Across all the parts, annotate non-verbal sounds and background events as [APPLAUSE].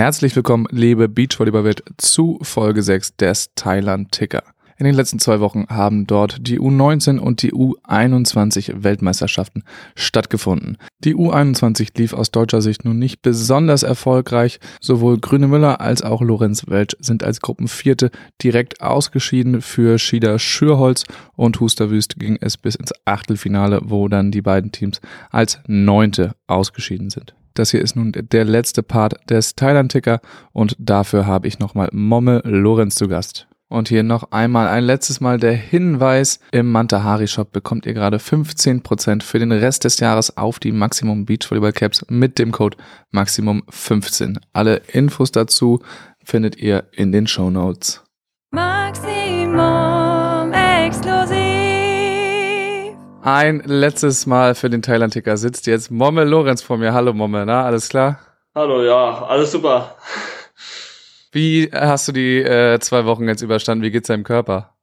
Herzlich willkommen, liebe Beachvolleyball-Welt, zu Folge 6 des Thailand Ticker. In den letzten zwei Wochen haben dort die U19 und die U21 Weltmeisterschaften stattgefunden. Die U21 lief aus deutscher Sicht nun nicht besonders erfolgreich. Sowohl Grüne Müller als auch Lorenz Welch sind als Gruppenvierte direkt ausgeschieden. Für Schieder Schürholz und Husterwüst ging es bis ins Achtelfinale, wo dann die beiden Teams als Neunte ausgeschieden sind. Das hier ist nun der letzte Part des Thailand-Ticker und dafür habe ich nochmal Momme Lorenz zu Gast. Und hier noch einmal ein letztes Mal der Hinweis. Im Mantahari Shop bekommt ihr gerade 15% für den Rest des Jahres auf die Maximum Beach Volleyball Caps mit dem Code Maximum15. Alle Infos dazu findet ihr in den Show Notes. Maximum Ein letztes Mal für den Thailand-Ticker sitzt jetzt Momme Lorenz vor mir. Hallo Momme, na, alles klar? Hallo, ja, alles super. Wie hast du die äh, zwei Wochen jetzt überstanden? Wie geht's deinem Körper?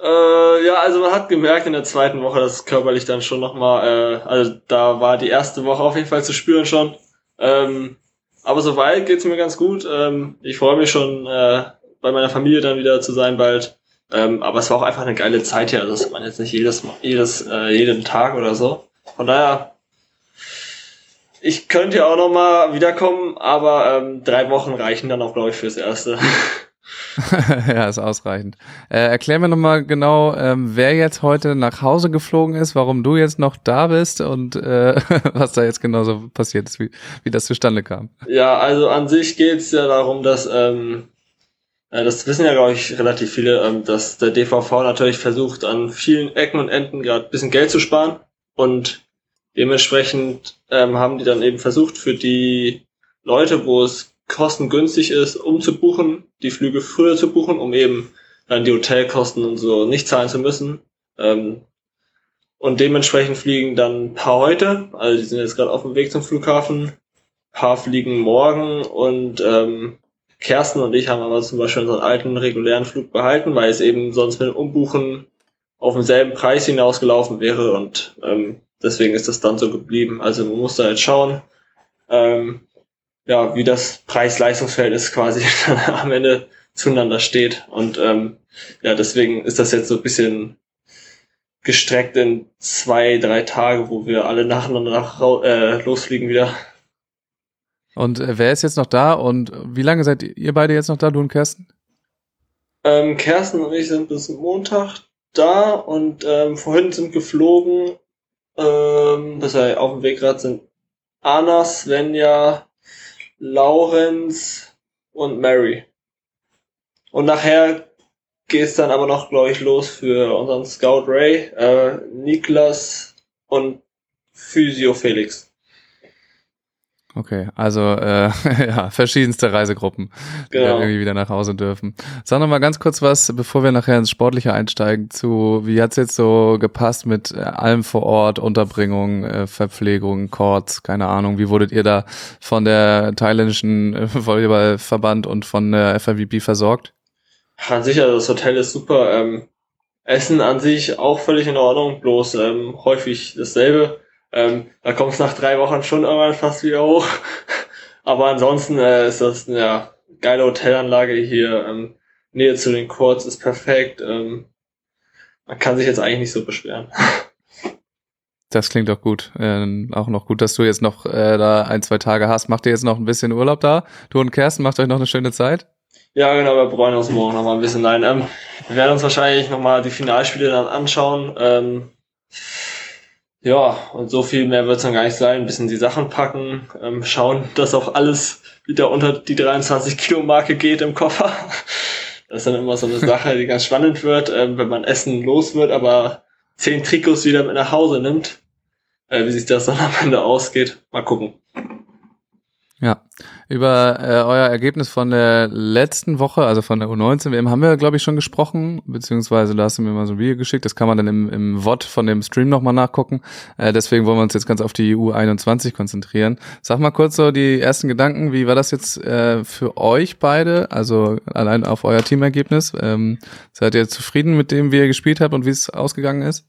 Äh, ja, also man hat gemerkt in der zweiten Woche, dass es körperlich dann schon nochmal, äh, also da war die erste Woche auf jeden Fall zu spüren schon. Ähm, aber soweit geht's mir ganz gut. Ähm, ich freue mich schon, äh, bei meiner Familie dann wieder zu sein bald. Ähm, aber es war auch einfach eine geile Zeit hier. Also das hat man jetzt nicht jedes, jedes, äh, jeden Tag oder so. Von daher ich könnte ja auch noch mal wiederkommen, aber ähm, drei Wochen reichen dann auch, glaube ich, fürs Erste. [LAUGHS] [LAUGHS] ja, ist ausreichend. Äh, erklär mir nochmal genau, ähm, wer jetzt heute nach Hause geflogen ist, warum du jetzt noch da bist und äh, [LAUGHS] was da jetzt genau so passiert ist, wie, wie das zustande kam. Ja, also an sich geht es ja darum, dass, ähm, äh, das wissen ja, glaube ich, relativ viele, ähm, dass der DVV natürlich versucht, an vielen Ecken und Enden gerade ein bisschen Geld zu sparen und Dementsprechend ähm, haben die dann eben versucht, für die Leute, wo es kostengünstig ist, umzubuchen, die Flüge früher zu buchen, um eben dann die Hotelkosten und so nicht zahlen zu müssen. Ähm, und dementsprechend fliegen dann ein paar heute, also die sind jetzt gerade auf dem Weg zum Flughafen, ein paar fliegen morgen und ähm, Kersten und ich haben aber zum Beispiel unseren alten regulären Flug behalten, weil es eben sonst mit dem Umbuchen auf denselben Preis hinausgelaufen wäre und ähm, deswegen ist das dann so geblieben. Also man muss da jetzt schauen, ähm, ja, wie das Preis-Leistungsverhältnis quasi [LAUGHS] am Ende zueinander steht. Und ähm, ja, deswegen ist das jetzt so ein bisschen gestreckt in zwei, drei Tage, wo wir alle nacheinander nach, äh, losfliegen wieder. Und äh, wer ist jetzt noch da und wie lange seid ihr beide jetzt noch da, du und Kersten? Ähm, Kersten und ich sind bis Montag da und ähm, vorhin sind geflogen ähm, dass wir auf dem Weg gerade sind. Anna, Svenja, Laurenz und Mary. Und nachher geht's dann aber noch, glaube ich, los für unseren Scout Ray, äh, Niklas und Physio Felix. Okay, also äh, [LAUGHS] ja, verschiedenste Reisegruppen, die genau. dann irgendwie wieder nach Hause dürfen. Sag noch mal ganz kurz was, bevor wir nachher ins Sportliche einsteigen, zu wie hat's jetzt so gepasst mit äh, allem vor Ort, Unterbringung, äh, Verpflegung, Courts, keine Ahnung. Wie wurdet ihr da von der thailändischen äh, Volleyballverband und von der FIVB versorgt? Ja, sicher, das Hotel ist super. Ähm, Essen an sich auch völlig in Ordnung, bloß ähm, häufig dasselbe ähm, da kommt es nach drei Wochen schon irgendwann fast wieder hoch. [LAUGHS] Aber ansonsten äh, ist das eine ja, geile Hotelanlage hier. Ähm, Nähe zu den Courts ist perfekt. Ähm, man kann sich jetzt eigentlich nicht so beschweren. [LAUGHS] Das klingt doch gut. Äh, auch noch gut, dass du jetzt noch äh, da ein, zwei Tage hast. Macht ihr jetzt noch ein bisschen Urlaub da? Du und Kersten, macht euch noch eine schöne Zeit? Ja, genau, wir bereuen uns morgen noch mal ein bisschen. Nein, ähm, wir werden uns wahrscheinlich noch mal die Finalspiele dann anschauen. Ähm, ja, und so viel mehr wird es dann gar nicht sein. Ein bisschen die Sachen packen, ähm, schauen, dass auch alles wieder unter die 23 Kilo Marke geht im Koffer. Das ist dann immer so eine Sache, die ganz spannend wird, ähm, wenn man Essen los wird, aber zehn Trikots wieder mit nach Hause nimmt. Äh, wie sich das dann am Ende ausgeht. Mal gucken. Ja, über äh, euer Ergebnis von der letzten Woche, also von der U19 WM, haben wir, glaube ich, schon gesprochen, beziehungsweise da hast du mir mal so ein Video geschickt, das kann man dann im, im VOD von dem Stream nochmal nachgucken. Äh, deswegen wollen wir uns jetzt ganz auf die U21 konzentrieren. Sag mal kurz so die ersten Gedanken, wie war das jetzt äh, für euch beide, also allein auf euer Teamergebnis? Ähm, seid ihr zufrieden mit dem, wie ihr gespielt habt und wie es ausgegangen ist?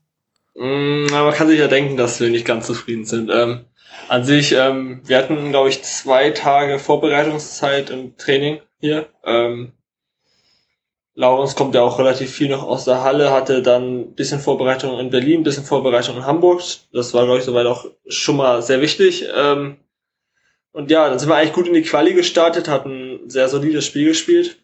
Mm, man kann sich ja denken, dass wir nicht ganz zufrieden sind. Ähm an sich, ähm, wir hatten, glaube ich, zwei Tage Vorbereitungszeit im Training hier. Ähm, Laurens kommt ja auch relativ viel noch aus der Halle, hatte dann ein bisschen Vorbereitung in Berlin, ein bisschen Vorbereitung in Hamburg. Das war, glaube ich, soweit auch schon mal sehr wichtig. Ähm, und ja, dann sind wir eigentlich gut in die Quali gestartet, hatten ein sehr solides Spiel gespielt.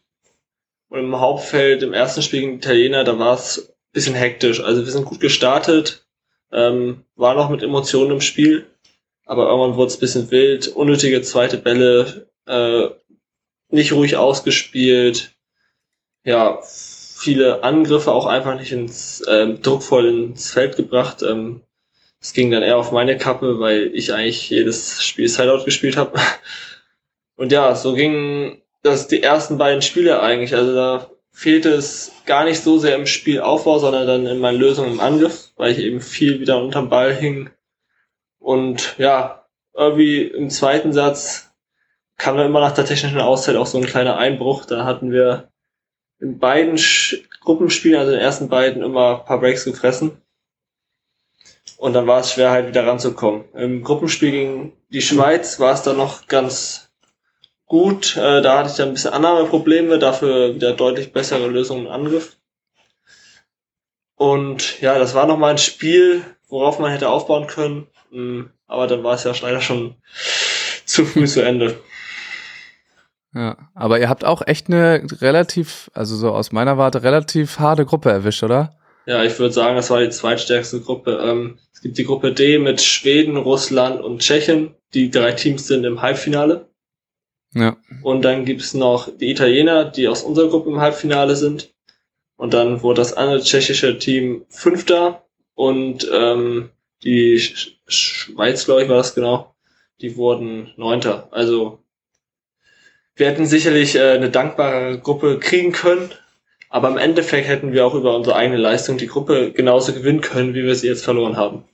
Und im Hauptfeld, im ersten Spiel gegen Italiener, da war es ein bisschen hektisch. Also wir sind gut gestartet, ähm, war noch mit Emotionen im Spiel, aber irgendwann wurde es bisschen wild, unnötige zweite Bälle, äh, nicht ruhig ausgespielt, ja, viele Angriffe auch einfach nicht ins ähm, druckvoll ins Feld gebracht. Ähm, es ging dann eher auf meine Kappe, weil ich eigentlich jedes Spiel Sideout gespielt habe. [LAUGHS] Und ja, so ging das die ersten beiden Spiele eigentlich. Also da fehlte es gar nicht so sehr im Spielaufbau, sondern dann in meinen Lösungen im Angriff, weil ich eben viel wieder unterm Ball hing. Und ja, irgendwie im zweiten Satz kam dann immer nach der technischen Auszeit auch so ein kleiner Einbruch. Da hatten wir in beiden Sch Gruppenspielen, also in den ersten beiden, immer ein paar Breaks gefressen. Und dann war es schwer, halt wieder ranzukommen. Im Gruppenspiel gegen die Schweiz war es dann noch ganz gut. Äh, da hatte ich dann ein bisschen Annahmeprobleme, dafür wieder deutlich bessere Lösungen im Angriff. Und ja, das war nochmal ein Spiel, worauf man hätte aufbauen können. Hm, aber dann war es ja leider schon zu früh zu Ende. Ja, aber ihr habt auch echt eine relativ, also so aus meiner Warte, relativ harte Gruppe erwischt, oder? Ja, ich würde sagen, das war die zweitstärkste Gruppe. Ähm, es gibt die Gruppe D mit Schweden, Russland und Tschechien. Die drei Teams sind im Halbfinale. Ja. Und dann gibt's noch die Italiener, die aus unserer Gruppe im Halbfinale sind. Und dann wurde das andere tschechische Team Fünfter und ähm, die Sch Schweiz, glaube ich, war das genau, die wurden Neunter. Also wir hätten sicherlich äh, eine dankbare Gruppe kriegen können, aber im Endeffekt hätten wir auch über unsere eigene Leistung die Gruppe genauso gewinnen können, wie wir sie jetzt verloren haben.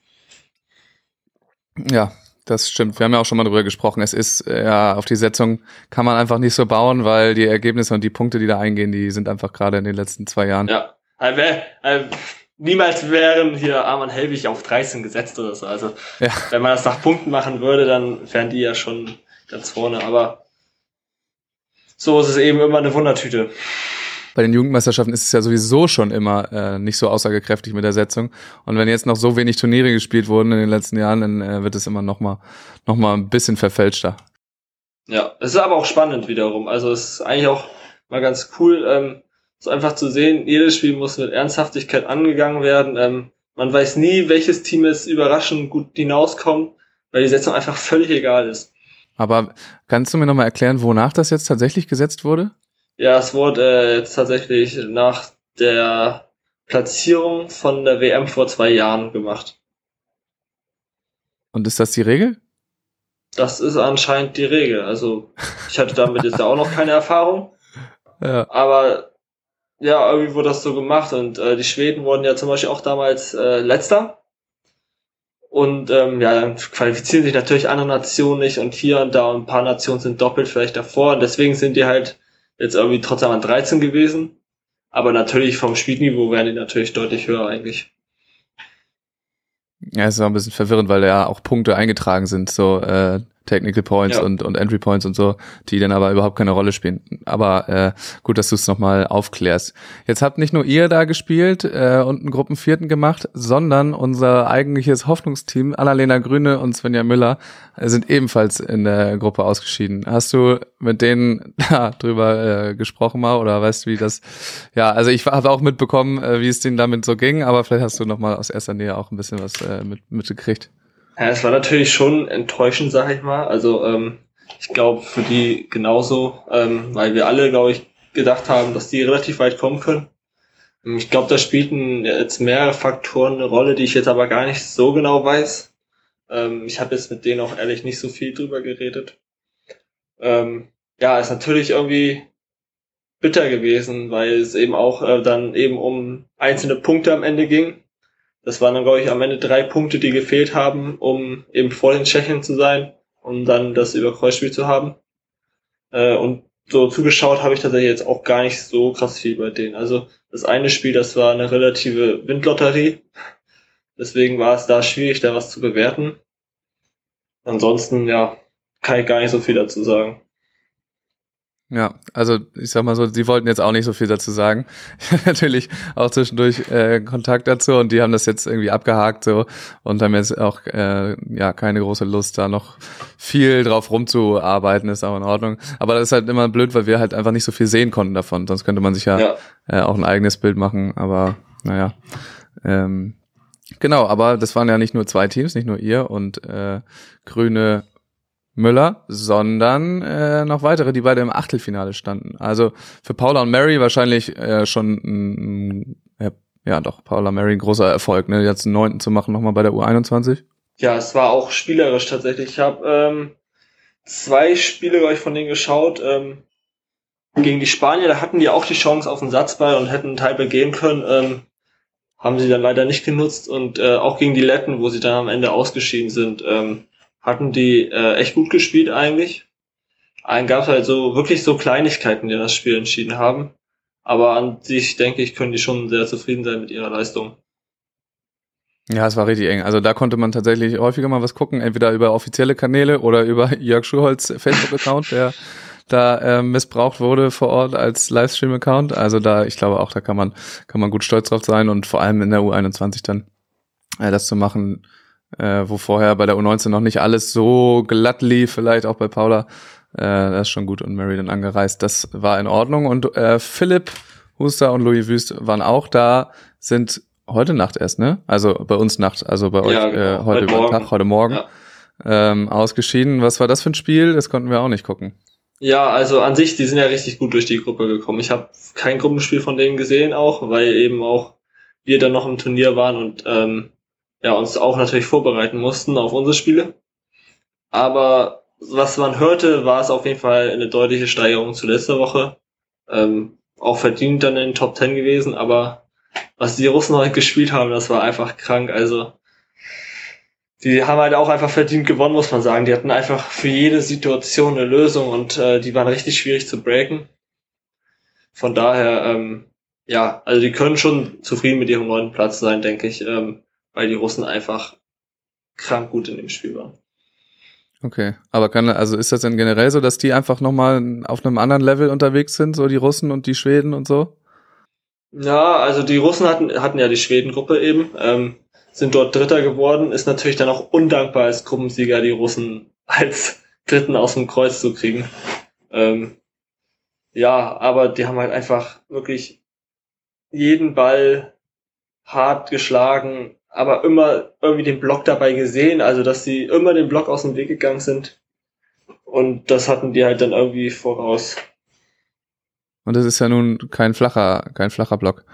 Ja, das stimmt. Wir haben ja auch schon mal drüber gesprochen. Es ist, äh, ja, auf die Setzung kann man einfach nicht so bauen, weil die Ergebnisse und die Punkte, die da eingehen, die sind einfach gerade in den letzten zwei Jahren. Ja. Also, äh, niemals wären hier Arman Helwig auf 13 gesetzt oder so. Also, ja. wenn man das nach Punkten machen würde, dann wären die ja schon ganz vorne. Aber so ist es eben immer eine Wundertüte. Bei den Jugendmeisterschaften ist es ja sowieso schon immer äh, nicht so aussagekräftig mit der Setzung. Und wenn jetzt noch so wenig Turniere gespielt wurden in den letzten Jahren, dann äh, wird es immer noch mal, noch mal ein bisschen verfälschter. Ja, es ist aber auch spannend wiederum. Also es ist eigentlich auch mal ganz cool, ähm, so einfach zu sehen, jedes Spiel muss mit Ernsthaftigkeit angegangen werden. Ähm, man weiß nie, welches Team es überraschend gut hinauskommt, weil die Setzung einfach völlig egal ist. Aber kannst du mir nochmal erklären, wonach das jetzt tatsächlich gesetzt wurde? Ja, es wurde äh, jetzt tatsächlich nach der Platzierung von der WM vor zwei Jahren gemacht. Und ist das die Regel? Das ist anscheinend die Regel. Also ich hatte damit jetzt auch noch keine Erfahrung. [LAUGHS] Ja. Aber ja, irgendwie wurde das so gemacht und äh, die Schweden wurden ja zum Beispiel auch damals äh, letzter und ähm, ja, dann qualifizieren sich natürlich andere Nationen nicht und hier und da und ein paar Nationen sind doppelt vielleicht davor und deswegen sind die halt jetzt irgendwie trotzdem an 13 gewesen. Aber natürlich vom Spielniveau wären die natürlich deutlich höher eigentlich. Ja, es ist auch ein bisschen verwirrend, weil da ja auch Punkte eingetragen sind, so äh, Technical Points ja. und, und Entry Points und so, die dann aber überhaupt keine Rolle spielen. Aber äh, gut, dass du es nochmal aufklärst. Jetzt habt nicht nur ihr da gespielt äh, und einen Gruppenvierten gemacht, sondern unser eigentliches Hoffnungsteam, Annalena Grüne und Svenja Müller, sind ebenfalls in der Gruppe ausgeschieden. Hast du mit denen [LAUGHS] da drüber äh, gesprochen mal oder weißt du, wie das, ja, also ich habe auch mitbekommen, äh, wie es denen damit so ging, aber vielleicht hast du nochmal aus erster Nähe auch ein bisschen was äh, mit, mitgekriegt. Ja, es war natürlich schon enttäuschend, sag ich mal. Also ähm, ich glaube für die genauso, ähm, weil wir alle, glaube ich, gedacht haben, dass die relativ weit kommen können. Ähm, ich glaube, da spielten jetzt mehrere Faktoren eine Rolle, die ich jetzt aber gar nicht so genau weiß. Ähm, ich habe jetzt mit denen auch ehrlich nicht so viel drüber geredet. Ähm, ja, ist natürlich irgendwie bitter gewesen, weil es eben auch äh, dann eben um einzelne Punkte am Ende ging. Das waren dann, glaube ich, am Ende drei Punkte, die gefehlt haben, um eben vor den Tschechen zu sein, um dann das Überkreuzspiel zu haben. Äh, und so zugeschaut habe ich tatsächlich jetzt auch gar nicht so krass viel bei denen. Also das eine Spiel, das war eine relative Windlotterie. Deswegen war es da schwierig, da was zu bewerten. ansonsten, ja, kann ich gar nicht so viel dazu sagen. Ja, also ich sag mal so, sie wollten jetzt auch nicht so viel dazu sagen. [LAUGHS] Ich hatte natürlich auch zwischendurch äh, Kontakt dazu und die haben das jetzt irgendwie abgehakt so und haben jetzt auch äh, ja keine große Lust, da noch viel drauf rumzuarbeiten, ist auch in Ordnung. Aber das ist halt immer blöd, weil wir halt einfach nicht so viel sehen konnten davon. Sonst könnte man sich ja, ja. Äh, auch ein eigenes Bild machen, aber naja. Ähm, genau, aber das waren ja nicht nur zwei Teams, nicht nur ihr und äh, Grüne Müller, sondern äh, noch weitere, die beide im Achtelfinale standen. Also für Paula und Mary wahrscheinlich äh, schon ein, ja, doch, Paula Mary ein großer Erfolg, ne? Jetzt einen neunten zu machen nochmal bei der U21. Ja, es war auch spielerisch tatsächlich. Ich habe ähm, zwei Spiele, glaube ich, von denen geschaut. Ähm, gegen die Spanier, da hatten die auch die Chance auf den Satzball und hätten einen Teil begehen können. Ähm, haben sie dann leider nicht genutzt. Und äh, auch gegen die Letten, wo sie dann am Ende ausgeschieden sind, ähm, hatten die äh, echt gut gespielt eigentlich. Einen gab es halt so wirklich so Kleinigkeiten, die das Spiel entschieden haben. Aber an sich denke ich, können die schon sehr zufrieden sein mit ihrer Leistung. Ja, es war richtig eng. Also da konnte man tatsächlich häufiger mal was gucken, entweder über offizielle Kanäle oder über [LAUGHS] Jörg Schuholz Facebook-Account, der da äh, missbraucht wurde vor Ort als Livestream-Account. Also da, ich glaube auch, da kann man, kann man gut stolz drauf sein und vor allem in der U21 dann äh, das zu machen, äh, wo vorher bei der U19 noch nicht alles so glatt lief, vielleicht auch bei Paula. Äh, das ist schon gut und Mary dann angereist. Das war in Ordnung. Und äh, Philipp Huster und Louis Wüst waren auch da, sind heute Nacht erst, ne? Also bei uns Nacht, also bei ja, euch genau. äh, heute, heute Tag, heute Morgen ja. ähm, ausgeschieden. Was war das für ein Spiel? Das konnten wir auch nicht gucken. Ja, also an sich, die sind ja richtig gut durch die Gruppe gekommen. Ich habe kein Gruppenspiel von denen gesehen auch, weil eben auch wir dann noch im Turnier waren und ähm, ja, uns auch natürlich vorbereiten mussten auf unsere Spiele. Aber was man hörte, war es auf jeden Fall eine deutliche Steigerung zu letzter Woche. Ähm, auch verdient dann in den Top 10 gewesen, aber was die Russen heute gespielt haben, das war einfach krank. Also die haben halt auch einfach verdient gewonnen, muss man sagen. Die hatten einfach für jede Situation eine Lösung und äh, die waren richtig schwierig zu breaken. Von daher, ähm, ja, also die können schon zufrieden mit ihrem neuen Platz sein, denke ich. Ähm, weil die Russen einfach krank gut in dem Spiel waren. Okay, aber kann also ist das denn generell so, dass die einfach nochmal auf einem anderen Level unterwegs sind, so die Russen und die Schweden und so? Ja, also die Russen hatten hatten ja die Schwedengruppe eben, ähm, sind dort Dritter geworden, ist natürlich dann auch undankbar als Gruppensieger die Russen [LAUGHS] als Dritten aus dem Kreuz zu kriegen. Ähm, ja, aber die haben halt einfach wirklich jeden Ball hart geschlagen, aber immer irgendwie den Block dabei gesehen, also dass sie immer den Block aus dem Weg gegangen sind. Und das hatten die halt dann irgendwie voraus. Und das ist ja nun kein flacher, kein flacher Block.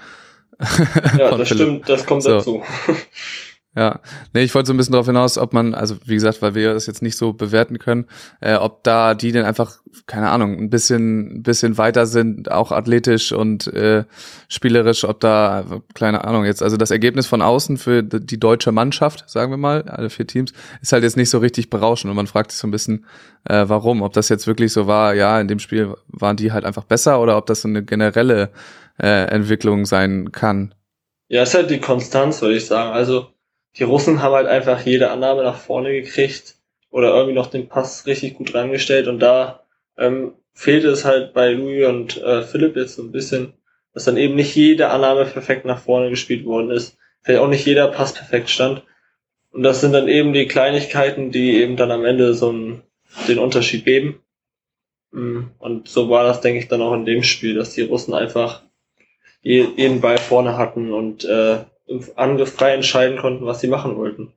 ja, [LAUGHS] das Philipp. stimmt, das kommt so. dazu. [LAUGHS] Ja, nee, ich wollte so ein bisschen darauf hinaus, ob man, also wie gesagt, weil wir das jetzt nicht so bewerten können, äh, ob da die denn einfach, keine Ahnung, ein bisschen, ein bisschen weiter sind, auch athletisch und äh, spielerisch, ob da, keine Ahnung, jetzt, also das Ergebnis von außen für die deutsche Mannschaft, sagen wir mal, alle vier Teams, ist halt jetzt nicht so richtig berauschend und man fragt sich so ein bisschen, äh, warum, ob das jetzt wirklich so war, ja, in dem Spiel waren die halt einfach besser oder ob das so eine generelle äh, Entwicklung sein kann. Ja, ist halt die Konstanz, würde ich sagen. Also die Russen haben halt einfach jede Annahme nach vorne gekriegt oder irgendwie noch den Pass richtig gut reingestellt und da ähm, fehlte es halt bei Louis und äh, Philipp jetzt so ein bisschen, dass dann eben nicht jede Annahme perfekt nach vorne gespielt worden ist, vielleicht auch nicht jeder Pass perfekt stand. Und das sind dann eben die Kleinigkeiten, die eben dann am Ende so einen, den Unterschied geben. Mm, und so war das, denke ich, dann auch in dem Spiel, dass die Russen einfach jeden Ball vorne hatten und äh, im Angriff frei entscheiden konnten, was sie machen wollten.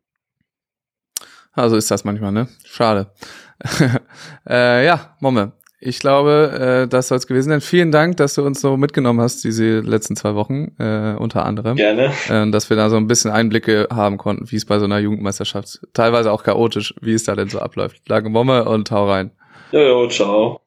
Also ist das manchmal, ne? Schade. [LAUGHS] äh, ja, Momme. Ich glaube, äh, das soll es gewesen sein. Vielen Dank, dass du uns so mitgenommen hast, diese letzten zwei Wochen, äh, unter anderem. Gerne. Äh, dass wir da so ein bisschen Einblicke haben konnten, wie es bei so einer Jugendmeisterschaft, teilweise auch chaotisch, wie es da denn so abläuft. Lange Momme und hau rein. Jojo, ciao.